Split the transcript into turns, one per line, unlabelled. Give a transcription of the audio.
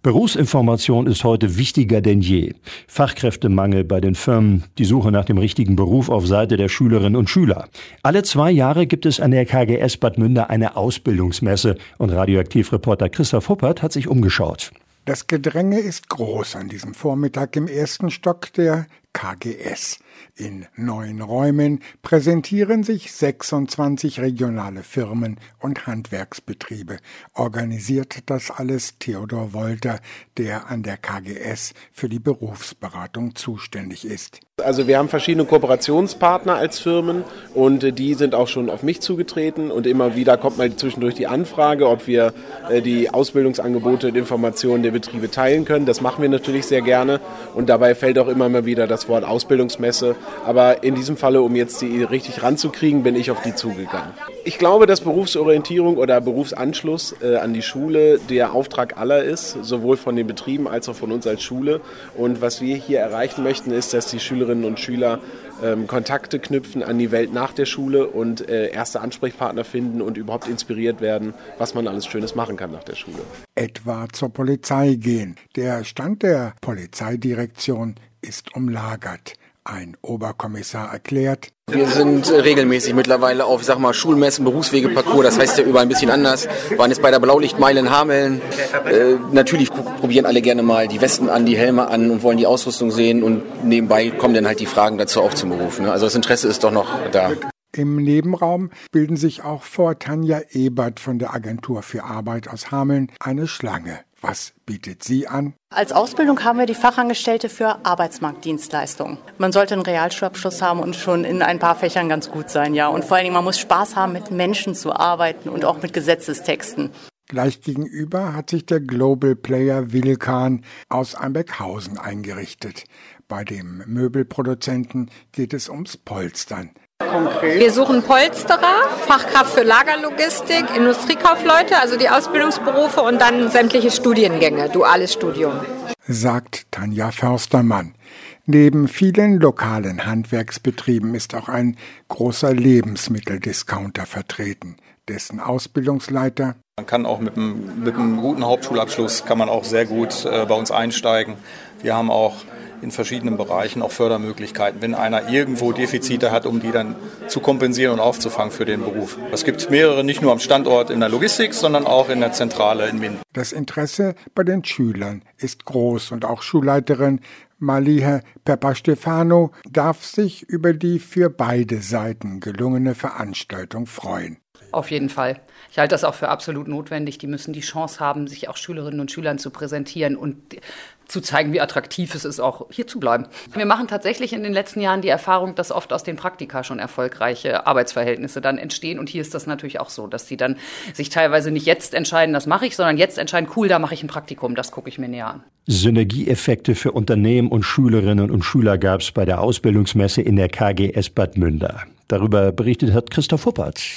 Berufsinformation ist heute wichtiger denn je. Fachkräftemangel bei den Firmen, die Suche nach dem richtigen Beruf auf Seite der Schülerinnen und Schüler. Alle zwei Jahre gibt es an der KGS Bad Münder eine Ausbildungsmesse und Radioaktivreporter Christoph Huppert hat sich umgeschaut.
Das Gedränge ist groß an diesem Vormittag im ersten Stock der KGS. In neun Räumen präsentieren sich 26 regionale Firmen und Handwerksbetriebe. Organisiert das alles Theodor Wolter, der an der KGS für die Berufsberatung zuständig ist.
Also wir haben verschiedene Kooperationspartner als Firmen und die sind auch schon auf mich zugetreten und immer wieder kommt mal zwischendurch die Anfrage, ob wir äh, die Ausbildungsangebote und Informationen der Betriebe teilen können. Das machen wir natürlich sehr gerne und dabei fällt auch immer mal wieder das Wort Ausbildungsmesse. Aber in diesem Falle, um jetzt die richtig ranzukriegen, bin ich auf die zugegangen. Ich glaube, dass Berufsorientierung oder Berufsanschluss äh, an die Schule der Auftrag aller ist, sowohl von den Betrieben als auch von uns als Schule. Und was wir hier erreichen möchten, ist, dass die Schülerinnen und Schüler ähm, Kontakte knüpfen an die Welt nach der Schule und äh, erste Ansprechpartner finden und überhaupt inspiriert werden, was man alles Schönes machen kann nach der Schule.
Etwa zur Polizei gehen. Der Stand der Polizeidirektion ist umlagert. Ein Oberkommissar erklärt,
wir sind regelmäßig mittlerweile auf, sag mal, Schulmessen, Berufswegeparcours, das heißt ja überall ein bisschen anders. Wir waren jetzt bei der Blaulichtmeile in Hameln. Äh, natürlich probieren alle gerne mal die Westen an, die Helme an und wollen die Ausrüstung sehen und nebenbei kommen dann halt die Fragen dazu auch zum Beruf. Ne? Also das Interesse ist doch noch da.
Im Nebenraum bilden sich auch vor Tanja Ebert von der Agentur für Arbeit aus Hameln eine Schlange. Was bietet sie an?
Als Ausbildung haben wir die Fachangestellte für Arbeitsmarktdienstleistungen. Man sollte einen Realschulabschluss haben und schon in ein paar Fächern ganz gut sein, ja. Und vor allen Dingen, man muss Spaß haben, mit Menschen zu arbeiten und auch mit Gesetzestexten.
Gleich gegenüber hat sich der Global Player Wilkan aus Einbeckhausen eingerichtet. Bei dem Möbelproduzenten geht es ums Polstern.
Konkret? Wir suchen Polsterer, Fachkraft für Lagerlogistik, Industriekaufleute, also die Ausbildungsberufe und dann sämtliche Studiengänge, duales Studium.
Sagt Tanja Förstermann. Neben vielen lokalen Handwerksbetrieben ist auch ein großer Lebensmitteldiscounter vertreten, dessen Ausbildungsleiter
man kann auch mit einem, mit einem guten Hauptschulabschluss kann man auch sehr gut äh, bei uns einsteigen. Wir haben auch in verschiedenen Bereichen auch Fördermöglichkeiten, wenn einer irgendwo Defizite hat, um die dann zu kompensieren und aufzufangen für den Beruf. Es gibt mehrere, nicht nur am Standort in der Logistik, sondern auch in der Zentrale in Minden.
Das Interesse bei den Schülern ist groß und auch Schulleiterin Malihe Peppa-Stefano darf sich über die für beide Seiten gelungene Veranstaltung freuen.
Auf jeden Fall. Ich halte das auch für absolut notwendig. Die müssen die Chance haben, sich auch Schülerinnen und Schülern zu präsentieren und zu zeigen, wie attraktiv es ist, auch hier zu bleiben. Wir machen tatsächlich in den letzten Jahren die Erfahrung, dass oft aus den Praktika schon erfolgreiche Arbeitsverhältnisse dann entstehen. Und hier ist das natürlich auch so, dass die dann sich teilweise nicht jetzt entscheiden, das mache ich, sondern jetzt entscheiden, cool, da mache ich ein Praktikum, das gucke ich mir näher an.
Synergieeffekte für Unternehmen und Schülerinnen und Schüler gab es bei der Ausbildungsmesse in der KGS Bad Münder. Darüber berichtet hat Christoph Huppertz.